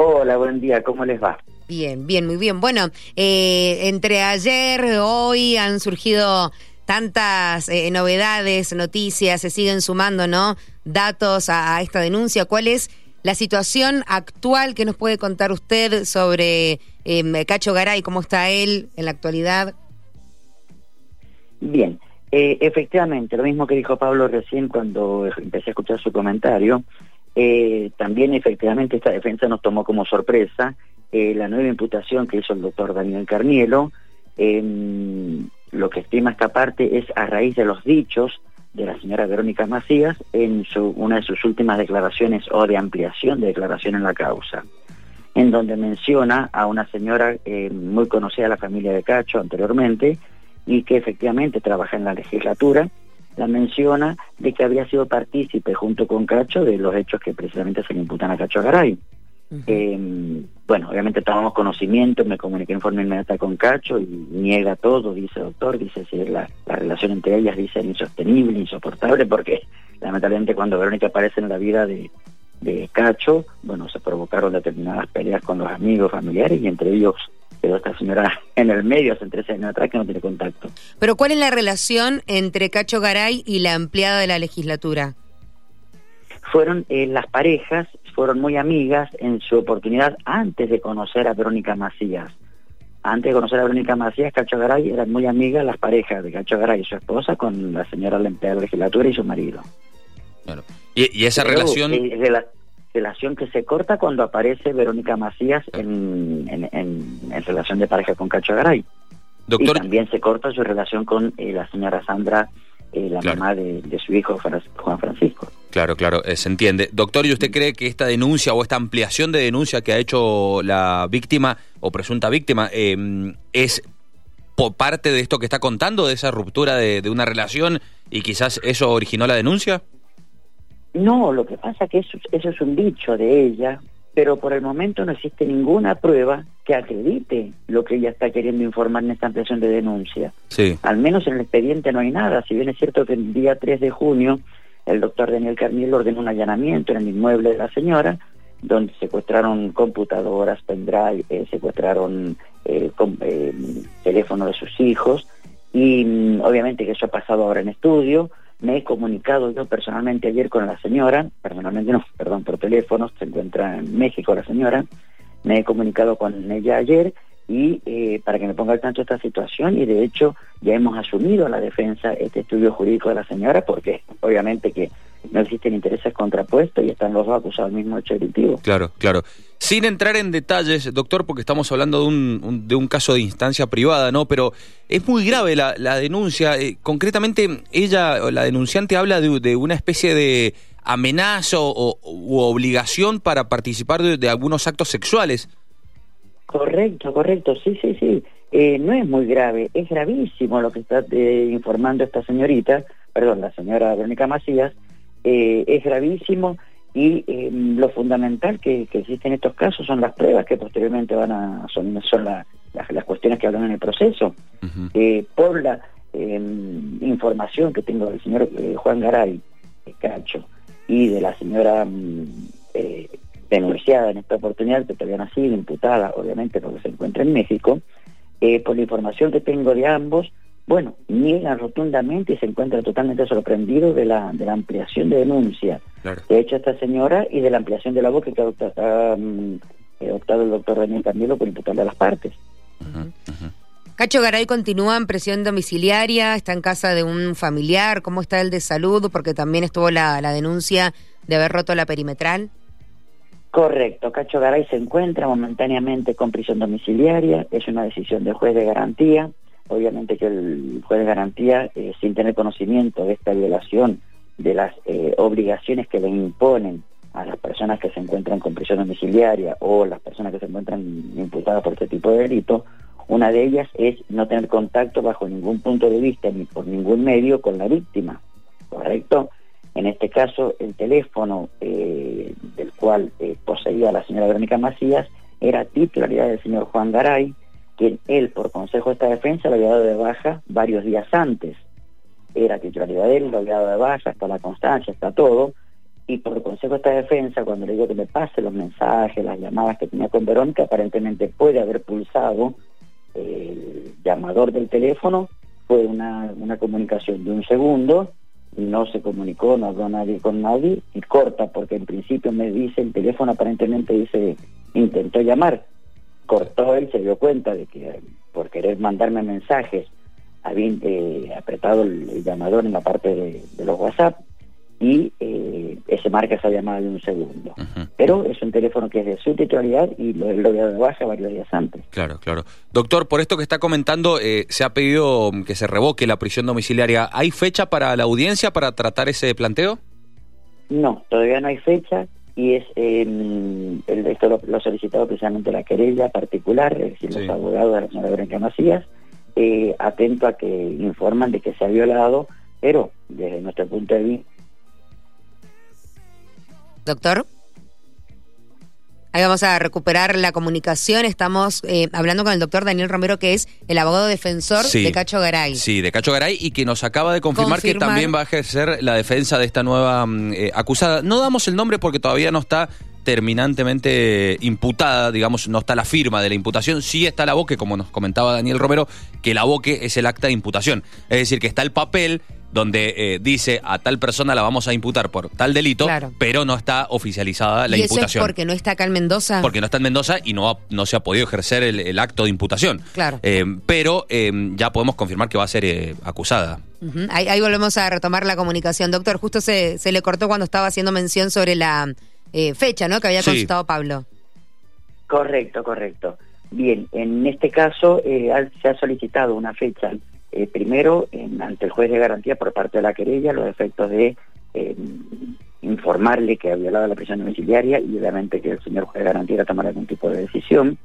Hola, buen día, ¿cómo les va? Bien, bien, muy bien. Bueno, eh, entre ayer, hoy han surgido tantas eh, novedades, noticias, se siguen sumando, ¿no? Datos a, esta denuncia. ¿Cuál es la situación actual que nos puede contar usted sobre eh, Cacho Garay? ¿Cómo está él en la actualidad? Bien, eh, efectivamente, lo mismo que dijo Pablo recién cuando empecé a escuchar su comentario, eh, también efectivamente esta defensa nos tomó como sorpresa eh, la nueva imputación que hizo el doctor Daniel Carnielo. Em, lo que estima esta parte es a raíz de los dichos de la señora Verónica Macías en su, una de sus últimas declaraciones o de ampliación de declaración en la causa, en donde menciona a una señora muy conocida de la familia de Cacho anteriormente, y que efectivamente trabaja en la legislatura, la menciona de que habría sido partícipe junto con Cacho de los hechos que precisamente se le imputan a Cacho Garay. Em, bueno, obviamente tomamos conocimiento, me comuniqué en forma inmediata con Cacho y niega todo, dice doctor, dice si la, la relación entre ellas dice insostenible, insoportable, porque lamentablemente cuando Verónica aparece en la vida de, de Cacho, bueno, se provocaron determinadas peleas con los amigos, familiares y entre ellos pero esta señora en el medio hace 13 años atrás que no tiene contacto. Pero ¿cuál es la relación entre Cacho Garay y la empleada de la legislatura? Fueron eh, las parejas, fueron muy amigas en su oportunidad antes de conocer a Verónica Macías. Antes de conocer a Verónica Macías, Cacho Garay eran muy amigas las parejas de Cacho Garay y su esposa con la señora la empleada de la legislatura y su marido. ¿Y, esa relación...? Eh, relación que se corta cuando aparece Verónica Macías en, en, relación de pareja con Cacho Garay. Doctor... Y también se corta su relación con eh, la señora Sandra, eh, la mamá de, su hijo Juan Francisco. Claro, claro, eh, se entiende. Doctor, ¿y usted cree que esta denuncia o esta ampliación de denuncia que ha hecho la víctima o presunta víctima em, es por parte de esto que está contando, de esa ruptura de, de una relación y quizás eso originó la denuncia? No, lo que pasa es que eso, es un dicho de ella, pero por el momento no existe ninguna prueba que acredite lo que ella está queriendo informar en esta ampliación de denuncia. Sí. Al menos en el expediente no hay nada, si bien es cierto que el día 3 de junio el doctor Daniel Carniel ordenó un allanamiento en el inmueble de la señora, donde secuestraron computadoras, pendrive, eh, secuestraron eh, eh, teléfono de sus hijos, y mm, obviamente que eso ha pasado ahora en estudio, me he comunicado yo personalmente ayer con la señora, personalmente no, perdón, por teléfono, se encuentra en México la señora, me he comunicado con ella ayer y eh, para que me ponga al tanto esta situación y de hecho ya hemos asumido a la defensa este estudio jurídico de la señora porque obviamente que no existen intereses contrapuestos y están los dos acusados del mismo hecho delictivo. Claro, claro. Sin entrar en detalles, doctor, porque estamos hablando de un, de un caso de instancia privada, ¿no? Pero es muy grave la, la denuncia. Eh, concretamente, ella, la denunciante, habla de, de una especie de amenaza o, u obligación para participar de, algunos actos sexuales. Correcto, correcto, sí, sí, sí. Eh, no es muy grave, es gravísimo lo que está eh, informando esta señorita, perdón, la señora Verónica Macías, eh, es gravísimo y eh, lo fundamental que, que existe en estos casos son las pruebas que posteriormente van a son, son las, cuestiones que hablan en el proceso por la em, información que tengo del señor Juan Garay Cacho y de la señora mm, denunciada en esta oportunidad que todavía no ha sido imputada obviamente porque se encuentra en México por la información que tengo de ambos bueno, niega rotundamente y se encuentra totalmente sorprendido de la, de la ampliación de denuncia de hecho esta señora y de la ampliación de la voz que ha mm, optado, el doctor Daniel Camilo por imputarle a las partes. Cacho Garay continúa en presión domiciliaria, está en casa de un familiar, ¿cómo está el de salud? Porque también estuvo la, la denuncia de haber roto la perimetral. Correcto, Cacho Garay se encuentra momentáneamente con prisión domiciliaria, es una decisión del juez de garantía, obviamente que el juez de garantía, eh, sin tener conocimiento de esta violación de las eh, obligaciones que le imponen a las personas que se encuentran con prisión domiciliaria o las personas que se encuentran imputadas por este tipo de delito, una de ellas es no tener contacto bajo ningún punto de vista ni por ningún medio con la víctima, ¿correcto? En este caso, el teléfono eh, del cual poseía la señora Verónica Macías era titularidad del señor Juan Garay, quien él, por consejo de esta defensa, lo había dado de baja varios días antes. Era titularidad de él, lo había dado de baja, hasta la constancia, está todo. y por consejo de esta defensa, cuando le digo que me pase los mensajes, las llamadas que tenía con Verónica, aparentemente puede haber pulsado el llamador del teléfono, fue una, una comunicación de un segundo, no se comunicó, no habló nadie con nadie, y corta, porque en principio me dice, el teléfono aparentemente dice, intentó llamar, cortó él, se dio cuenta de que por querer mandarme mensajes había eh, apretado el, llamador en la parte de, de los WhatsApp, y eh, ese marca esa llamada de un segundo. Pero es un teléfono que es de su titularidad y lo, lo había de baja varios días antes. Claro, claro. Doctor, por esto que está comentando, eh, se ha pedido que se revoque la prisión domiciliaria. ¿Hay fecha para la audiencia para tratar ese planteo? No, todavía no hay fecha y es el, esto lo, ha solicitado precisamente la querella particular, es decir, los abogados de la señora Verónica Macías, eh, atento a que informan de que se ha violado, pero desde nuestro punto de vista Doctor. Ahí vamos a recuperar la comunicación. Estamos eh, hablando con el doctor Daniel Romero, que es el abogado defensor de Cacho Garay. Sí, de Cacho Garay, y que nos acaba de confirmar, que también va a ejercer la defensa de esta nueva mm, eh, acusada. No damos el nombre porque todavía no está terminantemente imputada, digamos, no está la firma de la imputación, sí está la boque, como nos comentaba Daniel Romero, que la boque es el acta de imputación. Es decir, que está el papel donde eh, dice a tal persona la vamos a imputar por tal delito, pero no está oficializada la ¿Y imputación. Eso es porque no está acá en Mendoza? Porque no está en Mendoza y no, no se ha podido ejercer el, acto de imputación. Claro. Eh, pero eh, ya podemos confirmar que va a ser acusada. ahí, volvemos a retomar la comunicación. Doctor, justo se, se le cortó cuando estaba haciendo mención sobre la fecha, ¿no? Que había consultado Pablo. Correcto, correcto. Bien, en este caso se ha solicitado una fecha eh, primero ante el juez de garantía por parte de la querella los efectos de eh, informarle que ha violado la prisión domiciliaria y obviamente que el señor juez de garantía tomar algún tipo de decisión.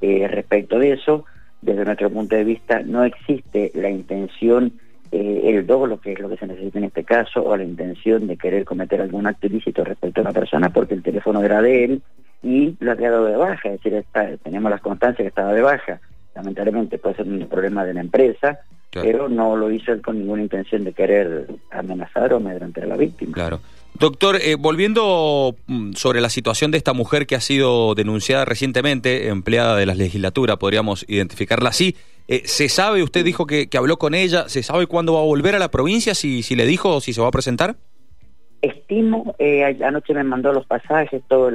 Eh, respecto de eso, desde nuestro punto de vista no existe la intención, el doble que es lo que se necesita en este caso, o la intención de querer cometer algún acto ilícito respecto a una persona porque el teléfono era de él y lo ha quedado de baja, es decir, tenemos las constancias que estaba de baja lamentablemente puede ser un problema de la empresa, pero no lo hizo él con ninguna intención de querer amenazar o amedrentar a la víctima. Claro. Doctor, eh, volviendo mm, sobre la situación de esta mujer que ha sido denunciada recientemente, empleada de la legislatura, podríamos identificarla así. Eh, ¿Se sabe, usted dijo que, habló con ella, ¿se sabe cuándo va a volver a la provincia, si, si le dijo o si se va a presentar? Estimo, eh, anoche me mandó los pasajes, todo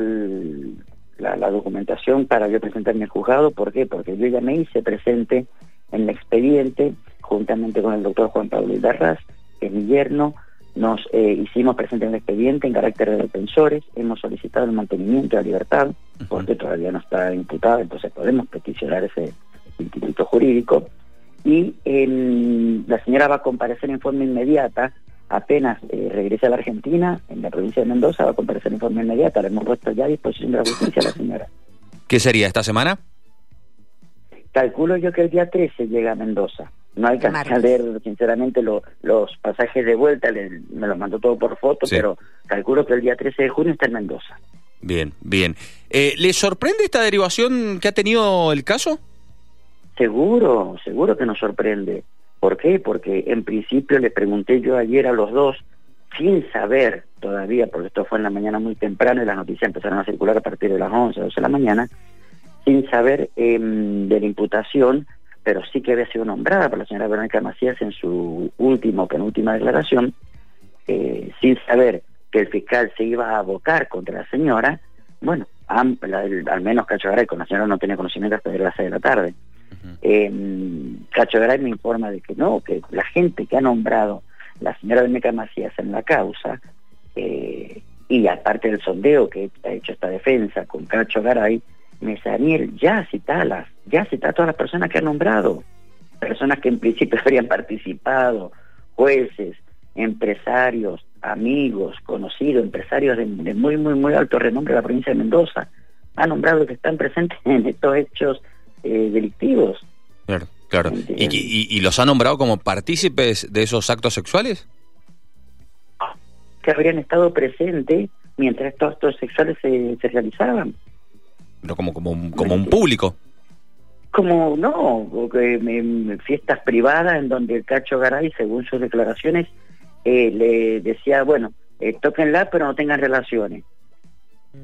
la, la, documentación para yo presentarme al juzgado. ¿Por qué? Porque yo ya me hice presente en el expediente juntamente con el doctor Juan Pablo Idarraz, que es mi yerno, nos eh, hicimos presente en el expediente en carácter de defensores, hemos solicitado el mantenimiento de la libertad, porque todavía no está imputada, entonces podemos peticionar ese instituto jurídico, y la señora va a comparecer en forma inmediata, apenas eh, regrese a la Argentina, en la provincia de Mendoza, va a comparecer en forma inmediata, le hemos puesto ya a disposición de la justicia a la señora. ¿Qué sería esta semana? Calculo yo que el día 13 llega a Mendoza. No hay que leer, sinceramente, los pasajes de vuelta, me los mandó todo por foto, pero calculo que el día 13 de junio está en Mendoza. Bien, bien. Eh, ¿Le sorprende esta derivación que ha tenido el caso? Seguro, seguro que nos sorprende. ¿Por qué? Porque en principio le pregunté yo ayer a los dos, sin saber todavía, porque esto fue en la mañana muy temprano y las noticias empezaron a circular a partir de las 11, 12 de la mañana, sin saber em, de la imputación, pero sí que había sido nombrada por la señora Verónica Macías en su última o penúltima declaración, eh, sin saber que el fiscal se iba a abocar contra la señora, bueno, al menos Cacho Garay la señora no tenía conocimiento hasta las seis de la tarde. Em, Cacho Garay me informa de que no, que la gente que ha nombrado la señora Verónica Macías en la causa, eh, y aparte del sondeo que ha hecho esta defensa con Cacho Garay, me dice, Daniel, ya citalas, ya cita a todas las personas que ha nombrado, personas que en principio habrían participado, jueces, empresarios, amigos, conocidos, empresarios de, muy, muy, muy alto renombre de la provincia de Mendoza, ha nombrado que están presentes en estos hechos eh, delictivos. Claro, claro. ¿Y, los ha nombrado como partícipes de esos actos sexuales? Que habrían estado presentes mientras estos actos sexuales se, se realizaban pero como, como, un, como un público. Como no, porque, fiestas privadas en donde el Cacho Garay, según sus declaraciones, eh, le decía, bueno, eh, tóquenla pero no tengan relaciones.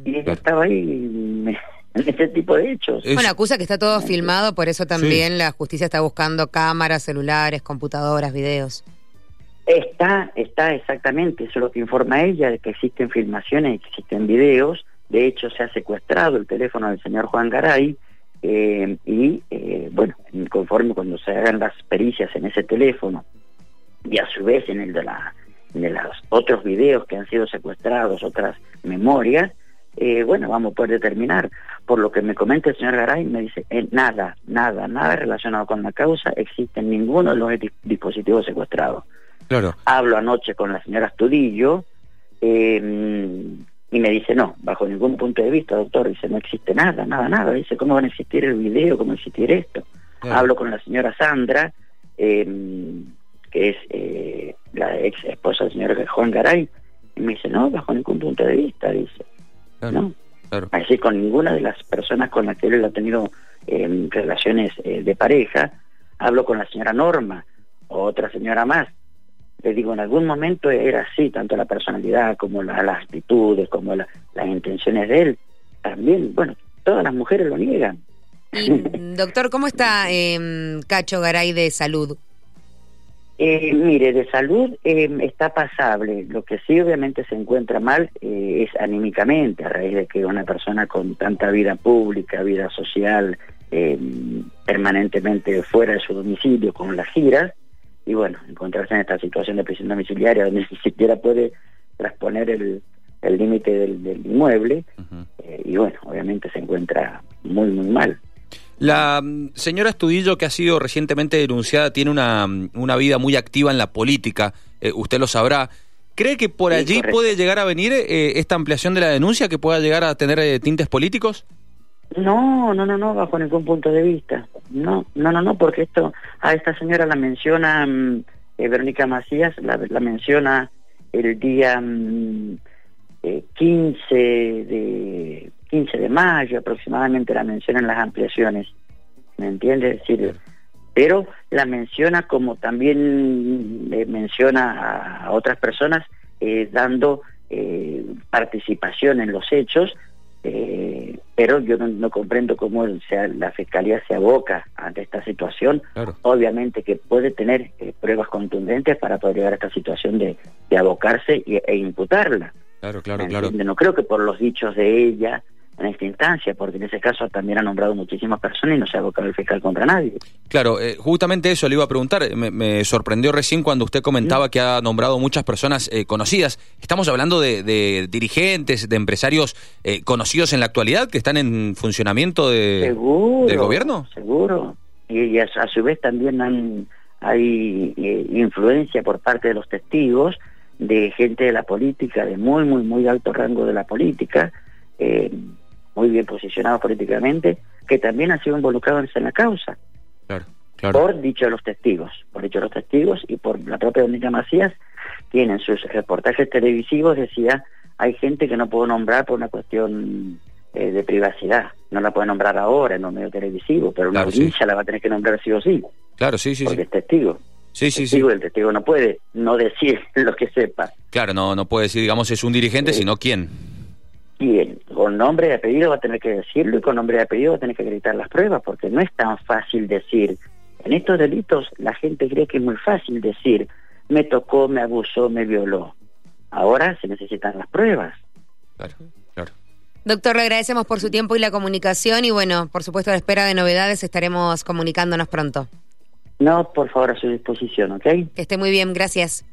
Y ella estaba ahí en este tipo de hechos. Bueno, acusa que está todo filmado, por eso también la justicia está buscando cámaras, celulares, computadoras, videos. Está, está exactamente, eso es lo que informa ella, de que existen filmaciones, existen videos, de hecho se ha secuestrado el teléfono del señor Juan Garay, eh, y eh, bueno, conforme cuando se hagan las pericias en ese teléfono, y a su vez en el de, la, de los otros videos que han sido secuestrados, otras memorias, eh, bueno, vamos a poder determinar. Por lo que me comenta el señor Garay, me dice, nada, nada, nada relacionado con la causa existe en ninguno de los dispositivos secuestrados. Hablo anoche con la señora Astudillo eh, y me dice, no, bajo ningún punto de vista, doctor, dice, no existe nada, nada, nada. Dice, ¿cómo van a existir el video? ¿Cómo existir esto? Hablo con la señora Sandra, em, que es eh, la ex esposa del señor Juan Garay, y me dice, no, bajo ningún punto de vista, dice. ¿No? Así con ninguna de las personas con las que él ha tenido em, relaciones eh, de pareja, hablo con la señora Norma, otra señora más, les digo, en algún momento era así, tanto la personalidad como las actitudes, como las intenciones de él. También, bueno, todas las mujeres lo niegan. doctor, ¿cómo está eh, Cacho Garay de salud? Eh, mire, de salud eh, está pasable. Lo que sí obviamente se encuentra mal eh, es anímicamente, a raíz de que una persona con tanta vida pública, vida social, permanentemente fuera de su domicilio con las giras, y bueno, encontrarse en esta situación de prisión domiciliaria donde ni siquiera puede transponer el límite del, inmueble eh, y bueno, obviamente se encuentra muy, muy mal. La mm, señora Estudillo, que ha sido recientemente denunciada, tiene una, mm, una vida muy activa en la política, eh, usted lo sabrá. ¿Cree que por allí puede llegar a venir eh, esta ampliación de la denuncia, que pueda llegar a tener tintes políticos? No, no, no, no, bajo ningún punto de vista. No, no, no, no, porque esto, a esta señora la menciona mm, eh, Verónica Macías, la, menciona el día 15 mm, eh, de 15 de mayo aproximadamente la menciona en las ampliaciones, ¿me entiende? Es decir, pero la menciona como también eh, menciona a, otras personas dando participación en los hechos eh, pero yo no, comprendo cómo sea, la Fiscalía se aboca ante esta situación. Obviamente que puede tener eh, pruebas contundentes para poder llegar a esta situación de, abocarse e imputarla. Claro, claro, claro. No creo que por los dichos de ella en esta instancia, porque en ese caso también ha nombrado muchísimas personas y no se ha abocado el fiscal contra nadie. Claro, eh, justamente eso le iba a preguntar. Me, sorprendió recién cuando usted comentaba que ha nombrado muchas personas eh, conocidas. Estamos hablando de, dirigentes, de empresarios eh, conocidos en la actualidad que están en funcionamiento de, del gobierno. Seguro. Y, a, su vez también han, hay influencia por parte de los testigos de gente de la política, de muy, muy, muy alto rango de la política. Eh, muy bien posicionados políticamente, que también han sido involucrados en la causa. Por dicho de los testigos, por dicho de los testigos y por la propia Dominica Macías, tienen sus reportajes televisivos, decía, hay gente que no puedo nombrar por una cuestión eh, de privacidad, no la puede nombrar ahora en un medio televisivo, pero una audiencia la va a tener que nombrar sí o sí. Claro, sí, sí. Porque es testigo. Sí, sí, sí. El testigo no puede no decir lo que sepa. Claro, no, no puede decir, digamos, es un dirigente, sino quién. ¿Quién? Con nombre y apellido va a tener que decirlo y con nombre y apellido va a tener que acreditar las pruebas, porque no es tan fácil decir. En estos delitos la gente cree que es muy fácil decir, me tocó, me abusó, me violó. Ahora se necesitan las pruebas. Claro, claro. Doctor, le agradecemos por su tiempo y la comunicación y bueno, por supuesto a la espera de novedades estaremos comunicándonos pronto. No, por favor, a su disposición, ¿ok? Que esté muy bien, gracias.